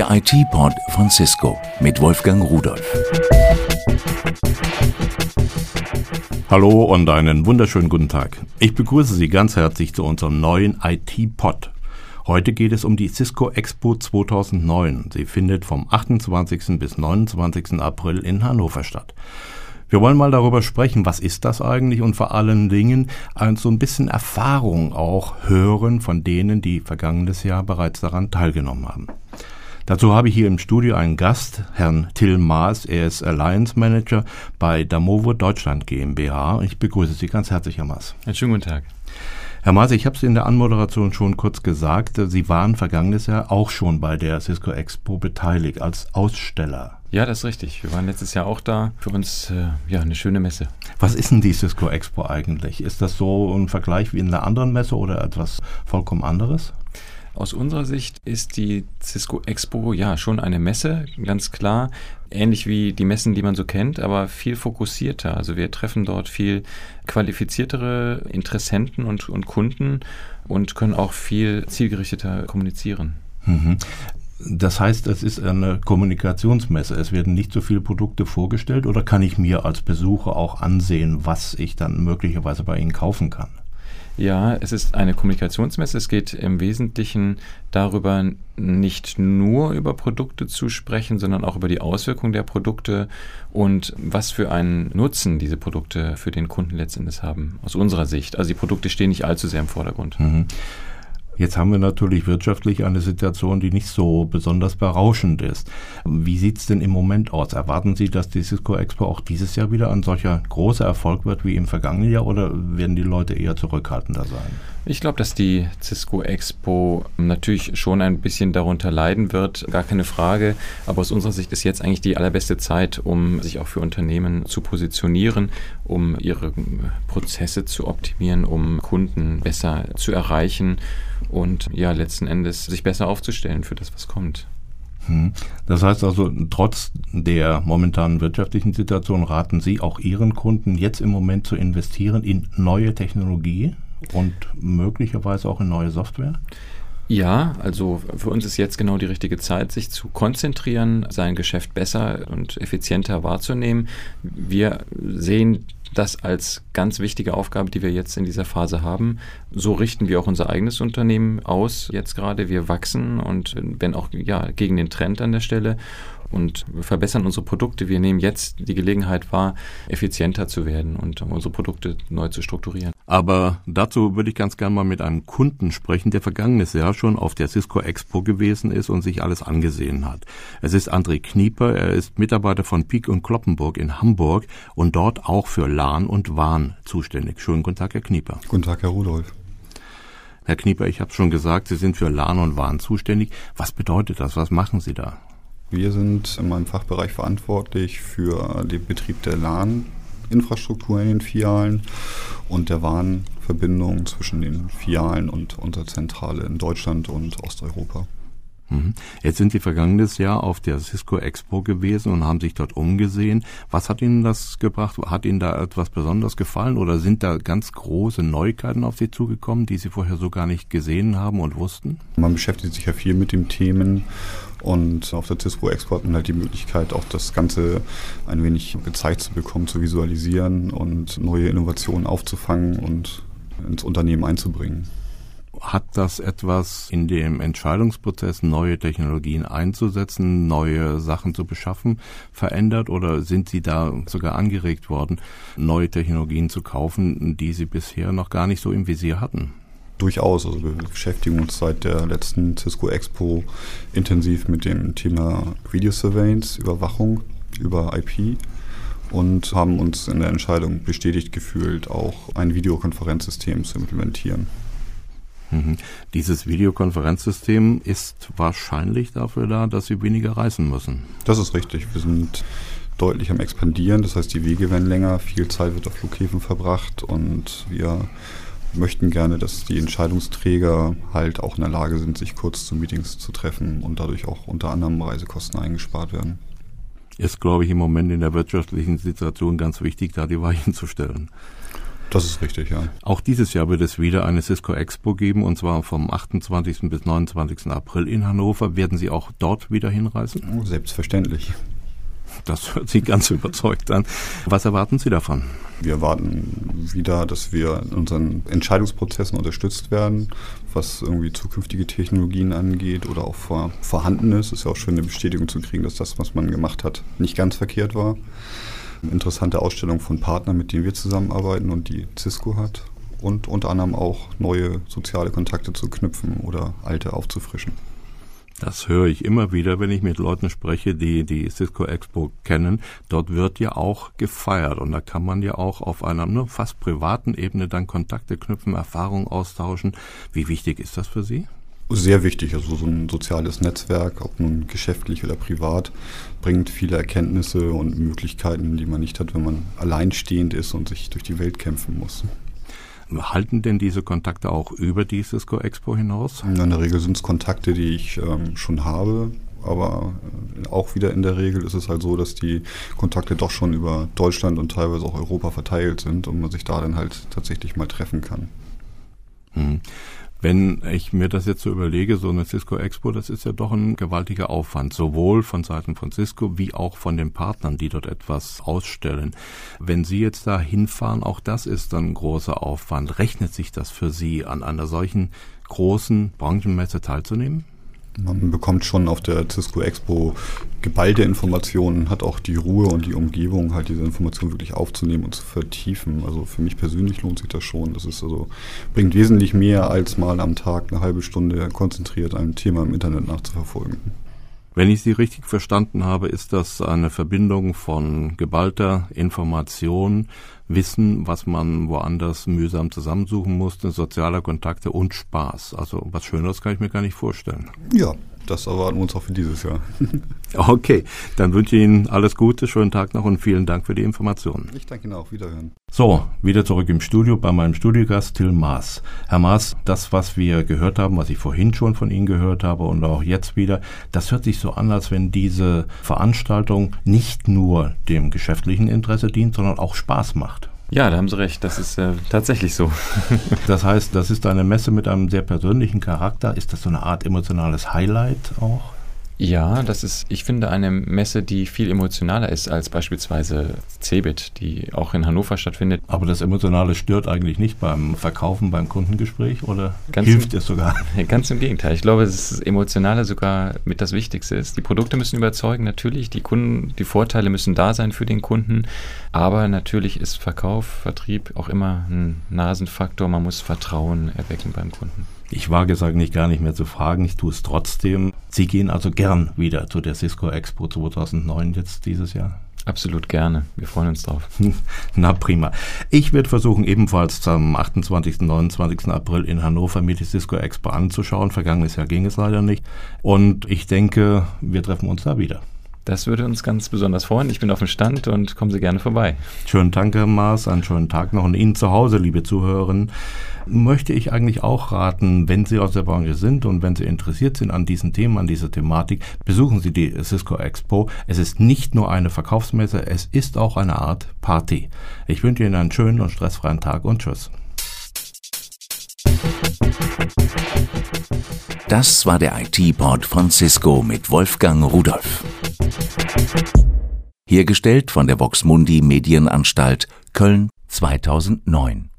Der IT-Pod von Cisco mit Wolfgang Rudolf. Hallo und einen wunderschönen guten Tag. Ich begrüße Sie ganz herzlich zu unserem neuen IT-Pod. Heute geht es um die Cisco Expo 2009. Sie findet vom 28. bis 29. April in Hannover statt. Wir wollen mal darüber sprechen, was ist das eigentlich und vor allen Dingen so ein bisschen Erfahrung auch hören von denen, die vergangenes Jahr bereits daran teilgenommen haben. Dazu habe ich hier im Studio einen Gast, Herrn Till Maas. Er ist Alliance Manager bei Damovo Deutschland GmbH. Ich begrüße Sie ganz herzlich, Herr Maas. Einen schönen guten Tag. Herr Maas, ich habe es in der Anmoderation schon kurz gesagt. Sie waren vergangenes Jahr auch schon bei der Cisco Expo beteiligt als Aussteller. Ja, das ist richtig. Wir waren letztes Jahr auch da. Für uns äh, ja eine schöne Messe. Was ist denn die Cisco Expo eigentlich? Ist das so ein Vergleich wie in einer anderen Messe oder etwas vollkommen anderes? Aus unserer Sicht ist die Cisco Expo ja schon eine Messe, ganz klar. Ähnlich wie die Messen, die man so kennt, aber viel fokussierter. Also wir treffen dort viel qualifiziertere Interessenten und, und Kunden und können auch viel zielgerichteter kommunizieren. Mhm. Das heißt, es ist eine Kommunikationsmesse. Es werden nicht so viele Produkte vorgestellt oder kann ich mir als Besucher auch ansehen, was ich dann möglicherweise bei Ihnen kaufen kann? Ja, es ist eine Kommunikationsmesse. Es geht im Wesentlichen darüber, nicht nur über Produkte zu sprechen, sondern auch über die Auswirkungen der Produkte und was für einen Nutzen diese Produkte für den Kunden letztendlich haben, aus unserer Sicht. Also die Produkte stehen nicht allzu sehr im Vordergrund. Mhm. Jetzt haben wir natürlich wirtschaftlich eine Situation, die nicht so besonders berauschend ist. Wie sieht es denn im Moment aus? Erwarten Sie, dass die Cisco Expo auch dieses Jahr wieder ein solcher großer Erfolg wird wie im vergangenen Jahr oder werden die Leute eher zurückhaltender sein? Ich glaube, dass die Cisco Expo natürlich schon ein bisschen darunter leiden wird, gar keine Frage. Aber aus unserer Sicht ist jetzt eigentlich die allerbeste Zeit, um sich auch für Unternehmen zu positionieren, um ihre Prozesse zu optimieren, um Kunden besser zu erreichen und ja, letzten Endes sich besser aufzustellen für das, was kommt. Hm. Das heißt also, trotz der momentanen wirtschaftlichen Situation raten Sie auch Ihren Kunden jetzt im Moment zu investieren in neue Technologie und möglicherweise auch in neue Software? Ja, also für uns ist jetzt genau die richtige Zeit, sich zu konzentrieren, sein Geschäft besser und effizienter wahrzunehmen. Wir sehen das als ganz wichtige Aufgabe, die wir jetzt in dieser Phase haben. So richten wir auch unser eigenes Unternehmen aus jetzt gerade. Wir wachsen und wenn auch ja gegen den Trend an der Stelle und wir verbessern unsere Produkte. Wir nehmen jetzt die Gelegenheit wahr, effizienter zu werden und unsere Produkte neu zu strukturieren. Aber dazu würde ich ganz gerne mal mit einem Kunden sprechen, der vergangenes Jahr schon auf der Cisco Expo gewesen ist und sich alles angesehen hat. Es ist André Knieper, er ist Mitarbeiter von Pieck und Kloppenburg in Hamburg und dort auch für LAN und WAN zuständig. Schönen guten Tag, Herr Knieper. Guten Tag, Herr Rudolf. Herr Knieper, ich habe schon gesagt, Sie sind für LAN und WAN zuständig. Was bedeutet das? Was machen Sie da? Wir sind in meinem Fachbereich verantwortlich für den Betrieb der LAN-Infrastruktur in den Filialen und der Warenverbindung zwischen den Filialen und unserer Zentrale in Deutschland und Osteuropa. Mhm. Jetzt sind Sie vergangenes Jahr auf der Cisco Expo gewesen und haben sich dort umgesehen. Was hat Ihnen das gebracht? Hat Ihnen da etwas besonders gefallen oder sind da ganz große Neuigkeiten auf Sie zugekommen, die Sie vorher so gar nicht gesehen haben und wussten? Man beschäftigt sich ja viel mit den Themen und auf der Cisco Expo hat man halt die Möglichkeit, auch das Ganze ein wenig gezeigt zu bekommen, zu visualisieren und neue Innovationen aufzufangen und ins Unternehmen einzubringen. Hat das etwas in dem Entscheidungsprozess, neue Technologien einzusetzen, neue Sachen zu beschaffen, verändert oder sind Sie da sogar angeregt worden, neue Technologien zu kaufen, die Sie bisher noch gar nicht so im Visier hatten? Durchaus. Also wir beschäftigen uns seit der letzten Cisco Expo intensiv mit dem Thema Video Surveillance, Überwachung über IP und haben uns in der Entscheidung bestätigt gefühlt, auch ein Videokonferenzsystem zu implementieren. Mhm. Dieses Videokonferenzsystem ist wahrscheinlich dafür da, dass Sie weniger reisen müssen. Das ist richtig. Wir sind deutlich am expandieren. Das heißt, die Wege werden länger, viel Zeit wird auf Flughäfen verbracht und wir möchten gerne, dass die Entscheidungsträger halt auch in der Lage sind, sich kurz zu Meetings zu treffen und dadurch auch unter anderem Reisekosten eingespart werden. Ist, glaube ich, im Moment in der wirtschaftlichen Situation ganz wichtig, da die Weichen zu stellen. Das ist richtig, ja. Auch dieses Jahr wird es wieder eine Cisco Expo geben und zwar vom 28. bis 29. April in Hannover. Werden Sie auch dort wieder hinreisen? Oh, selbstverständlich. Das hört sich ganz überzeugt an. Was erwarten Sie davon? Wir erwarten wieder, dass wir in unseren Entscheidungsprozessen unterstützt werden, was irgendwie zukünftige Technologien angeht oder auch vor, vorhandenes. Es ist ja auch schön, eine Bestätigung zu kriegen, dass das, was man gemacht hat, nicht ganz verkehrt war. Interessante Ausstellung von Partnern, mit denen wir zusammenarbeiten und die Cisco hat. Und unter anderem auch neue soziale Kontakte zu knüpfen oder alte aufzufrischen. Das höre ich immer wieder, wenn ich mit Leuten spreche, die die Cisco Expo kennen. Dort wird ja auch gefeiert und da kann man ja auch auf einer nur fast privaten Ebene dann Kontakte knüpfen, Erfahrungen austauschen. Wie wichtig ist das für Sie? Sehr wichtig, also so ein soziales Netzwerk, ob nun geschäftlich oder privat, bringt viele Erkenntnisse und Möglichkeiten, die man nicht hat, wenn man alleinstehend ist und sich durch die Welt kämpfen muss. Halten denn diese Kontakte auch über die Cisco Expo hinaus? In der Regel sind es Kontakte, die ich ähm, schon habe, aber äh, auch wieder in der Regel ist es halt so, dass die Kontakte doch schon über Deutschland und teilweise auch Europa verteilt sind und man sich da dann halt tatsächlich mal treffen kann. Hm. Wenn ich mir das jetzt so überlege, so eine Cisco Expo, das ist ja doch ein gewaltiger Aufwand, sowohl von Seiten von Cisco wie auch von den Partnern, die dort etwas ausstellen. Wenn Sie jetzt da hinfahren, auch das ist dann ein großer Aufwand. Rechnet sich das für Sie, an einer solchen großen Branchenmesse teilzunehmen? Man bekommt schon auf der Cisco Expo geballte Informationen, hat auch die Ruhe und die Umgebung, halt diese Informationen wirklich aufzunehmen und zu vertiefen. Also für mich persönlich lohnt sich das schon. Das ist also, bringt wesentlich mehr als mal am Tag eine halbe Stunde konzentriert ein Thema im Internet nachzuverfolgen. Wenn ich Sie richtig verstanden habe, ist das eine Verbindung von geballter Information, Wissen, was man woanders mühsam zusammensuchen musste, sozialer Kontakte und Spaß. Also was Schöneres kann ich mir gar nicht vorstellen. Ja, das erwarten wir uns auch für dieses Jahr. okay, dann wünsche ich Ihnen alles Gute, schönen Tag noch und vielen Dank für die Informationen. Ich danke Ihnen auch. Wiederhören. So, wieder zurück im Studio bei meinem Studiogast Till Maas. Herr Maas, das, was wir gehört haben, was ich vorhin schon von Ihnen gehört habe und auch jetzt wieder, das hört sich so an, als wenn diese Veranstaltung nicht nur dem geschäftlichen Interesse dient, sondern auch Spaß macht. Ja, da haben Sie recht, das ist äh, tatsächlich so. das heißt, das ist eine Messe mit einem sehr persönlichen Charakter. Ist das so eine Art emotionales Highlight auch? Ja, das ist, ich finde, eine Messe, die viel emotionaler ist als beispielsweise Cebit, die auch in Hannover stattfindet. Aber das Emotionale stört eigentlich nicht beim Verkaufen, beim Kundengespräch oder ganz hilft im, es sogar? Ganz im Gegenteil. Ich glaube, das Emotionale sogar mit das Wichtigste ist. Die Produkte müssen überzeugen, natürlich. Die Kunden, die Vorteile müssen da sein für den Kunden. Aber natürlich ist Verkauf, Vertrieb auch immer ein Nasenfaktor. Man muss Vertrauen erwecken beim Kunden. Ich wage es eigentlich gar nicht mehr zu fragen, ich tue es trotzdem. Sie gehen also gern wieder zu der Cisco Expo 2009 jetzt dieses Jahr? Absolut gerne. Wir freuen uns drauf. Na prima. Ich werde versuchen, ebenfalls am 28. 29. April in Hannover mir die Cisco Expo anzuschauen. Vergangenes Jahr ging es leider nicht. Und ich denke, wir treffen uns da wieder. Das würde uns ganz besonders freuen. Ich bin auf dem Stand und kommen Sie gerne vorbei. Schönen Dank, Herr Maas. Einen schönen Tag noch. Und Ihnen zu Hause, liebe Zuhörerinnen, möchte ich eigentlich auch raten, wenn Sie aus der Branche sind und wenn Sie interessiert sind an diesen Themen, an dieser Thematik, besuchen Sie die Cisco Expo. Es ist nicht nur eine Verkaufsmesse, es ist auch eine Art Party. Ich wünsche Ihnen einen schönen und stressfreien Tag und Tschüss. Das war der IT-Port von Cisco mit Wolfgang Rudolf. Hergestellt von der Voxmundi Medienanstalt Köln 2009.